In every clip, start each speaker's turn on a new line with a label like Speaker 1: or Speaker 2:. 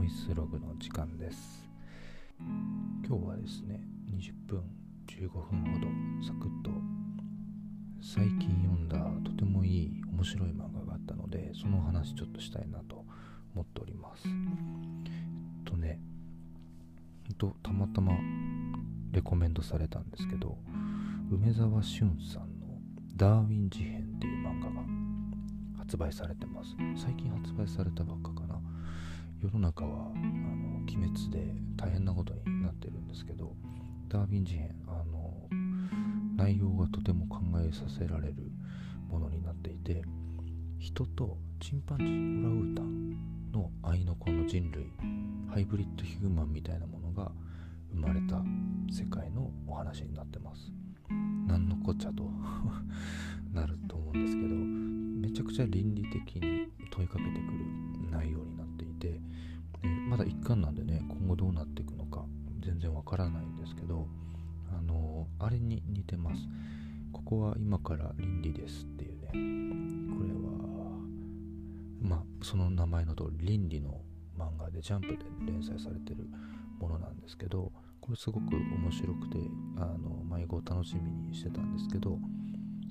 Speaker 1: ボイスログの時間です。今日はですね20分15分ほどサクッと最近読んだとてもいい面白い漫画があったのでその話ちょっとしたいなと思っております。えっとねとたまたまレコメンドされたんですけど梅沢俊さんの「ダーウィン事変」っていう漫画が発売されてます。最近発売されたばっかか世の中はあの鬼滅で大変なことになってるんですけどダーウィン事変あの内容がとても考えさせられるものになっていて人とチンパンジーオラウータンの愛の子の人類ハイブリッドヒューマンみたいなものが生まれた世界のお話になってます。何のこっちゃと なると思うんですけどめちゃくちゃ倫理的に問いかけてくる内容になっていてまだ一巻なんでね今後どうなっていくのか全然わからないんですけどあのあれに似てます。ここは今から倫理ですっていうね。これはまあその名前の通り倫理の漫画でジャンプで連載されてるものなんですけどこれすごく面白くてあの迷子を楽しみにしてたんですけど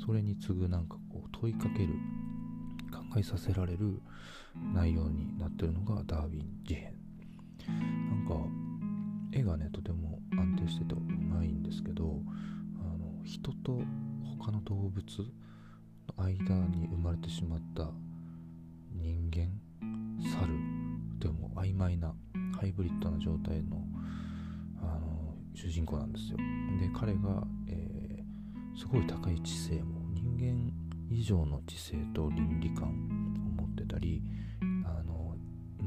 Speaker 1: それに次ぐなんかこう問いかける考えさせられる内容になってるのがダーウィン事変。なんか絵がねとても安定しててうまいんですけどあの人と他の動物の間に生まれてしまった人間猿でも曖昧なハイブリッドな状態のあの主人公なんですよ。で彼が、えー、すごい高い知性も人間以上の知性と倫理観を持ってたりあの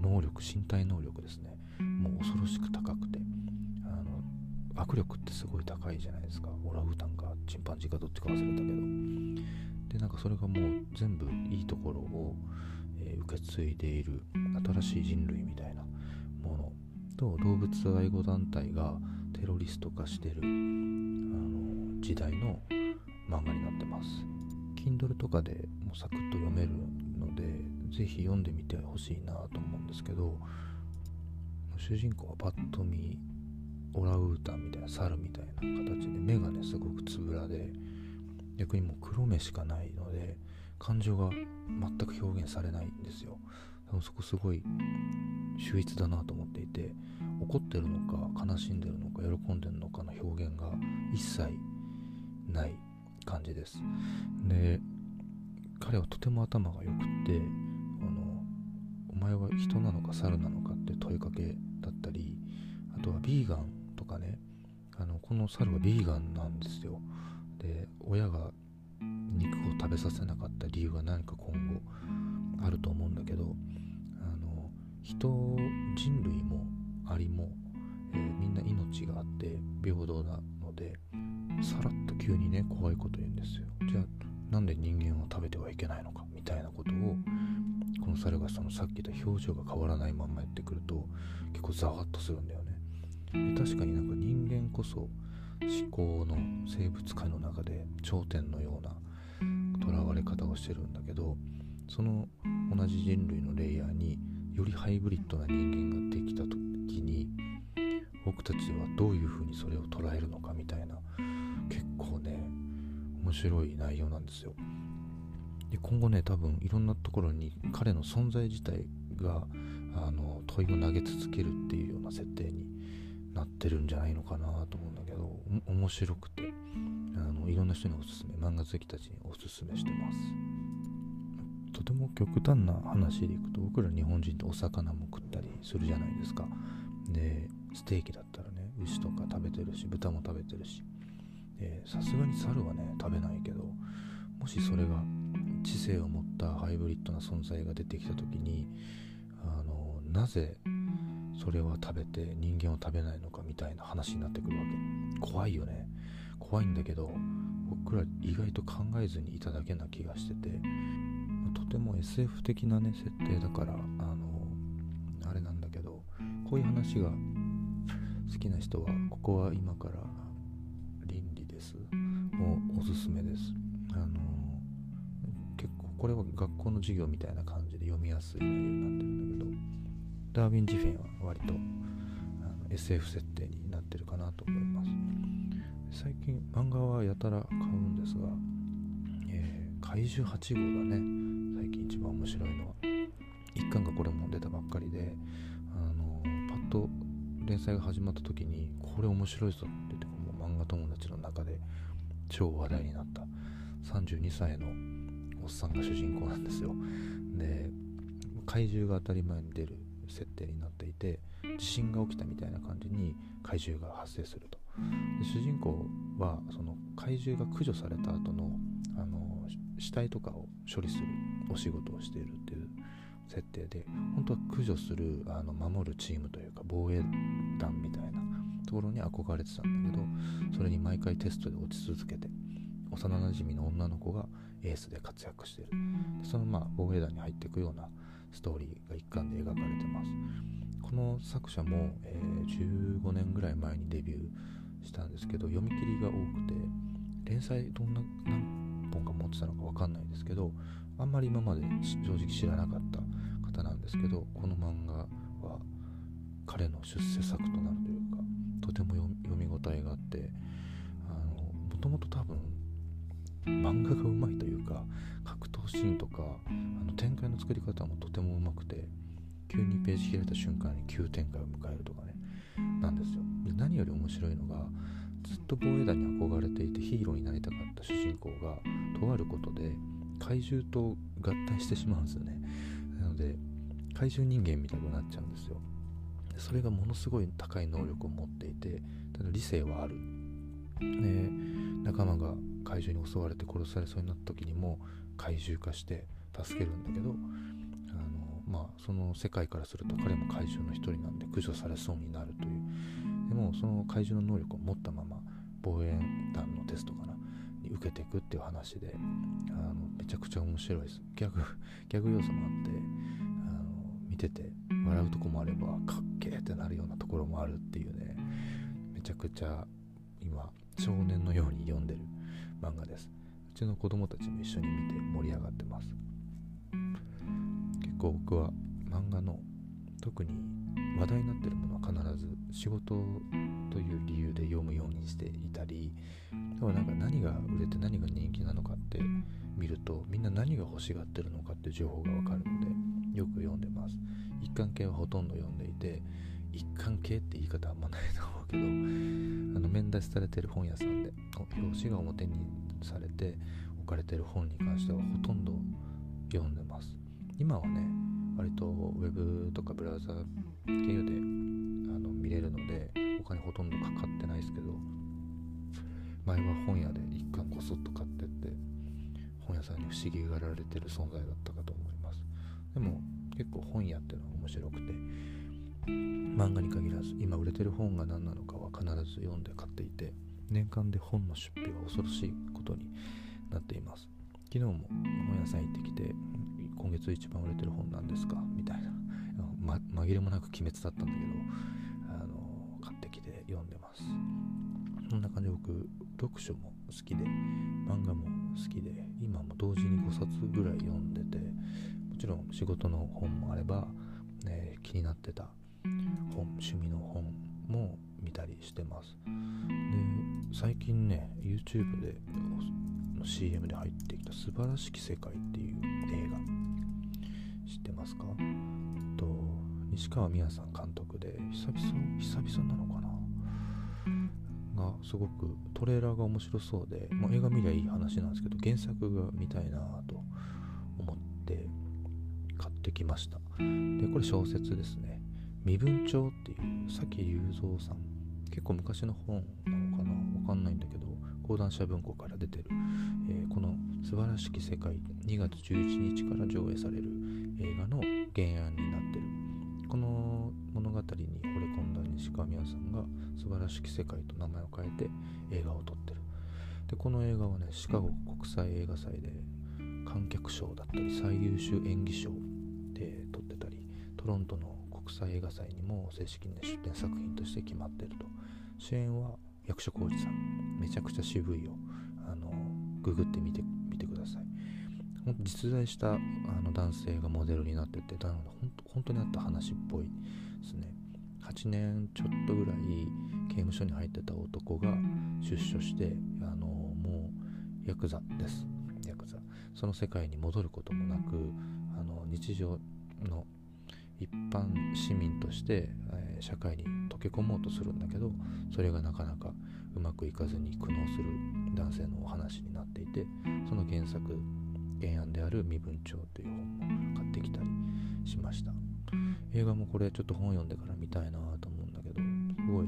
Speaker 1: 能力身体能力ですね。もう恐ろしく高くてあの握力ってすごい高いじゃないですか。オランウータンかチンパンジーかどっちか忘れたけど。でなんかそれがもう全部いいところを、えー、受け継いでいる新しい人類みたいなもの。と動物愛護団体がテロリスト化してるあの時代の漫画になってます。Kindle とかでもうサクッと読めるのでぜひ読んでみてほしいなと思うんですけど主人公はパッと見オラウータンみたいな猿みたいな形で目がねすごくつぶらで逆にもう黒目しかないので感情が全く表現されないんですよ。でもそこすごい秀逸だなと思っていて怒ってるのか悲しんでるのか喜んでるのかの表現が一切ない感じです。で彼はとても頭が良くってあのお前は人なのか猿なのかって問いかけだったりあとはビーガンとかねあのこの猿はビーガンなんですよ。で親が肉を食べさせなかった理由は何か今後あると思うんだけどあの人人類もアリも、えー、みんな命があって平等なのでさらっと急にね怖いこと言うんですよ。じゃあなんで人間を食べてはいけないのかみたいなことをの猿がそのさっき言った表情が変わらないまんまやってくると結構ザワッとするんだよね。確かになんか人間こそ思考の生物界の中で頂点のような囚われ方をしてるんだけどその同じ人類のレイヤーによりハイブリッドな人間ができた時に僕たちはどういうふうにそれを捉えるのかみたいな結構ね面白い内容なんですよ。で今後ね多分いろんなところに彼の存在自体があの問いを投げ続けるっていうような設定になってるんじゃないのかなと思うんだけど面白くてあのいろんな人におすすめ漫画好きたちにおすすめしてます。とても極端な話でいくと僕ら日本人ってお魚も食ったりするじゃないですか。でステーキだったらね牛とか食べてるし豚も食べてるし。さすがに猿はね食べないけどもしそれが知性を持ったハイブリッドな存在が出てきた時にあのなぜそれは食べて人間を食べないのかみたいな話になってくるわけ。怖いよね。怖いんだけど僕ら意外と考えずにいただけな気がしててとても SF 的なね設定だからあのあれなんだけどこういう話が好きな人はここは今から倫理です。もうおすすめです。あのこれは学校の授業みたいな感じで読みやすい内容になってるんだけどダーウィン・ジフェンは割とあの SF 設定になってるかなと思います。最近漫画はやたら買うんですが、えー、怪獣8号がね。最近一番面白いのは。一巻がこれも出たばっかりであのパッと連載が始まった時にこれ面白いぞって言ってもう漫画友達の中で超話題になった。32歳のおっさんが主人公なんですよ。で怪獣が当たり前に出る設定になっていて地震が起きたみたいな感じに怪獣が発生すると。で主人公はその怪獣が駆除された後のあの死体とかを処理するお仕事をしているっていう設定で本当は駆除するあの守るチームというか防衛団みたいなところに憧れてたんだけどそれに毎回テストで落ち続けて幼なじみの女の子がエースで活躍してる。そのまあ防衛団に入っていくようなストーリーが一貫で描かれてます。この作者も、えー、15年ぐらい前にデビューしたんですけど読み切りが多くて連載どんな何本か持ってたのか分かんないですけどあんまり今まで正直知らなかった方なんですけどこの漫画は彼の出世作となるというかとても読み応えがあってもともと多分漫画がうまいというか格闘シーンとかあの展開の作り方もとてもうまくて急にページ開いた瞬間に急展開を迎えるとかねなんですよ。で何より面白いのがずっと防衛団に憧れていてヒーローになりたかった主人公がとあることで怪獣と合体してしまうんですよね。なので怪獣人間みたいになっちゃうんですよ。それがものすごい高い能力を持っていてただ理性はある。で仲間が怪獣に襲われて殺されそうになった時にも怪獣化して助けるんだけどあのまあその世界からすると彼も怪獣の一人なんで駆除されそうになるという。でもその怪獣の能力を持ったまま防衛団のテストかなに受けていくっていう話であのめちゃくちゃ面白いです。ギャグギャグ要素もあってあの見てて笑うとこもあればかっけーってなるようなところもあるっていうね。めちゃくちゃ今少年のよう漫画です。うちの子供たちも一緒に見て盛り上がってます。結構僕は漫画の特に話題になってるものは必ず仕事という理由で読むようにしていたりでもなんか何が売れて何が人気なのかって見るとみんな何が欲しがってるのかっていう情報がわかるのでよく読んでます。一貫系はほとんど読んでいて一貫系って言い方あんまないと思うけど面出しされてる本屋さんで表紙が表にされて置かれてる本に関してはほとんど読んでます。今はね割とウェブとかブラウザ経由であの見れるのでお金ほとんどかかってないですけど前は本屋で一巻こそっと買ってって本屋さんに不思議がられてる存在だったかと思います。でも結構本屋っていうのは面白くて漫画に限らず今売れてる本が何なのかは必ず読んで買っていて年間で本の出費は恐ろしいことになっています。昨日も本屋さん行ってきて今月一番売れてる本なんですか？みたいな、ま、紛れもなく鬼滅だったんだけどあの買ってきて読んでます。そんな感じで僕読書も好きで漫画も好きで今も同時に5冊ぐらい読んでてもちろん仕事の本もあれば、ね、気になってた本趣味の本も見たりしてます。で最近ね YouTube での CM で入ってきた「素晴らしき世界」っていう映画知ってますか？と西川美也さん監督で久々久々なのかな？がすごくトレーラーが面白そうで、まあ、映画見りゃいい話なんですけど原作が見たいなと思って買ってきました。でこれ小説ですね。身分帳っていう佐木雄三さん。結構昔の本なのかな？わかんないんだけど講談社文庫から出てる、えー、この素晴らしき世界2月11日から上映される映画の原案になってる。この物語に惚れ込んだ西川美也さんが素晴らしき世界と名前を変えて映画を撮ってる。でこの映画はねシカゴ国際映画祭で観客賞だったり最優秀演技賞で撮ってたりトロントの際映画祭にも正式に、出展作品として決まってると。主演は役所広司さん。めちゃくちゃ渋いよ。あのググってみてみてください。実在したあの男性がモデルになっててだ本当にあった話っぽいですね。8年ちょっとぐらい刑務所に入ってた男が出所してあのもうヤクザです。ヤクザ。その世界に戻ることもなくあの日常の一般市民として、え、社会に溶け込もうとするんだけどそれがなかなかうまくいかずに苦悩する男性のお話になっていてその原作原案である「身分帳」という本も買ってきたりしました。映画もこれちょっと本読んでから見たいなと思うんだけどすごい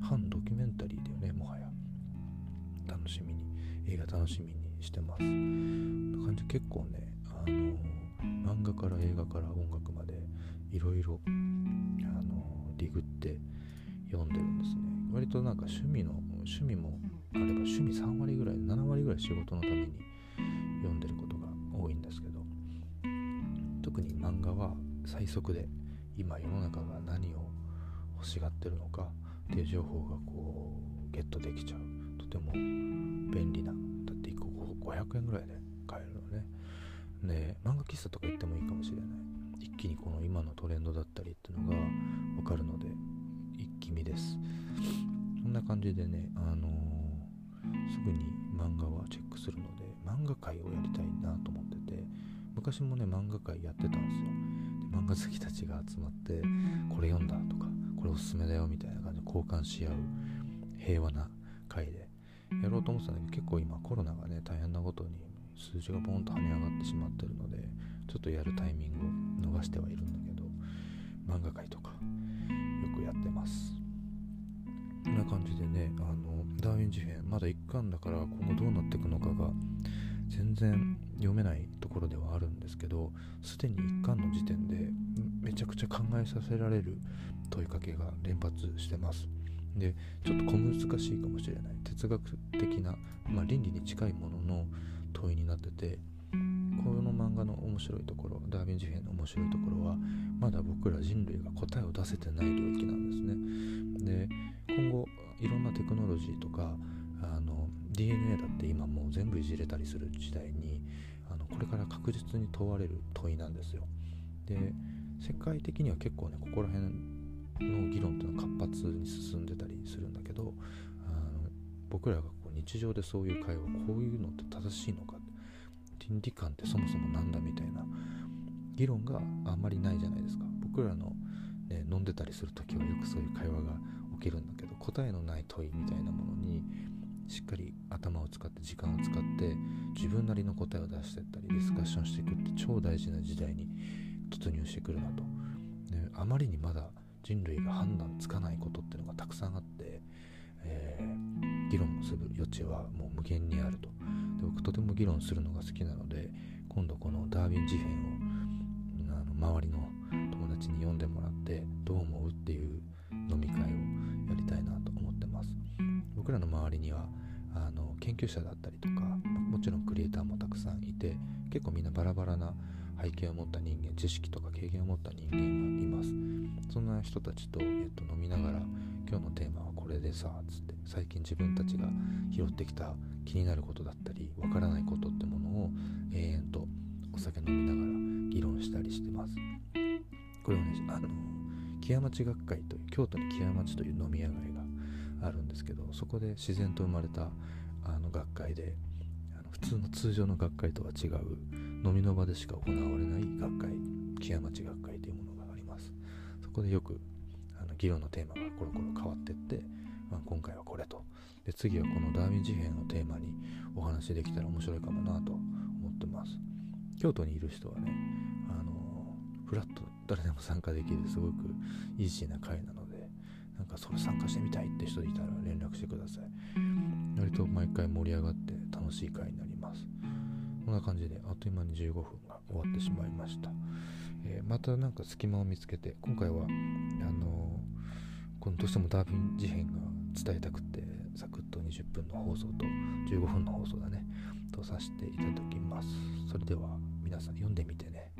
Speaker 1: 反ドキュメンタリーだよねもはや。楽しみに映画楽しみにしてます。感じ。結構ねあの漫画から映画から音楽までいろいろあのディグって読んでるんですね。割となんか趣味の趣味もあれば趣味3割ぐらい7割ぐらい仕事のために読んでることが多いんですけど特に漫画は最速で今世の中が何を欲しがってるのかっていう情報がこうゲットできちゃう。とても便利なだって1個500円ぐらいで買えるのね。で漫画喫茶とか行ってもいいかもしれない。一気にこの今のトレンドだったりっていうのが分かるので一気見です。こんな感じでねあのー、すぐに漫画はチェックするので漫画界をやりたいなと思ってて昔もね漫画界やってたんですよ。で漫画好きたちが集まってこれ読んだとかこれおすすめだよみたいな感じで交換し合う平和な会でやろうと思ってたんだけど結構今コロナがね大変なことに数字がボンと跳ね上がってしまってるのでちょっとやるタイミングを逃してはいるんだけど漫画界とかよくやってます。こんな感じでねあのダーウィン事変まだ1巻だから今後どうなっていくのかが全然読めないところではあるんですけどすでに1巻の時点でめちゃくちゃ考えさせられる問いかけが連発してます。でちょっと小難しいかもしれない。哲学的な、まあ、倫理に近いものの問いになっててこの漫画の面白いところダーウィン事変の面白いところはまだ僕ら人類が答えを出せてない領域なんですね。で今後いろんなテクノロジーとかあの DNA だって今もう全部いじれたりする時代にあのこれから確実に問われる問いなんですよ。で世界的には結構ねここら辺の議論っていうのは活発に進んでたりするんだけどあの僕らがこう日常でそういう会話こういうのって正しいのか倫理観ってそもそもなんだみたいな議論があんまりないじゃないですか。僕らの、ね、飲んでたりする時はよくそういう会話が起きるんだけど答えのない問いみたいなものにしっかり頭を使って時間を使って自分なりの答えを出してったりディスカッションしていくって超大事な時代に突入してくるなと、ね、あまりにまだ人類が判断つかないことっていうのがたくさんあって、えー、議論をする余地はもう無限にあると。で僕とても議論するのが好きなので今度このダーウィン事変をあの周りの友達に読んでもらってどう思うっていう飲み会をやりたいなと思ってます。僕らの周りにはあの研究者だったりとかもちろんクリエイターもたくさんいて結構みんなバラバラな背景を持った人間知識とか経験を持った人間がいます。そんな人たちと、えっと、飲みながら今日のテーマはこれでさっつって最近自分たちが拾ってきた気になることだったりわからないことってものを永遠とお酒飲みながら議論したりしてます。これをねあの木屋町学会という京都に木屋町という飲み屋街があるんですけどそこで自然と生まれたあの学会で普通の通常の学会とは違う飲みの場でしか行われない学会木屋町学会というものがあります。そこでよくあの議論のテーマがコロコロ変わってって、まあ、今回はこれと。で次はこのダーウィン事変をテーマにお話できたら面白いかもなと思ってます。京都にいる人はねあのフラット誰でも参加できるすごくイージーな会なのでなんかそれ参加してみたいって人いたら連絡してください。割と毎回盛り上がって楽しい会になります。こんな感じであっという間に15分が終わってしまいました、えー、またなんか隙間を見つけて今回はあのこのどうしてもダービン事変が伝えたくてサクッと20分の放送と15分の放送だねとさせていただきます。それでは皆さん読んでみてね。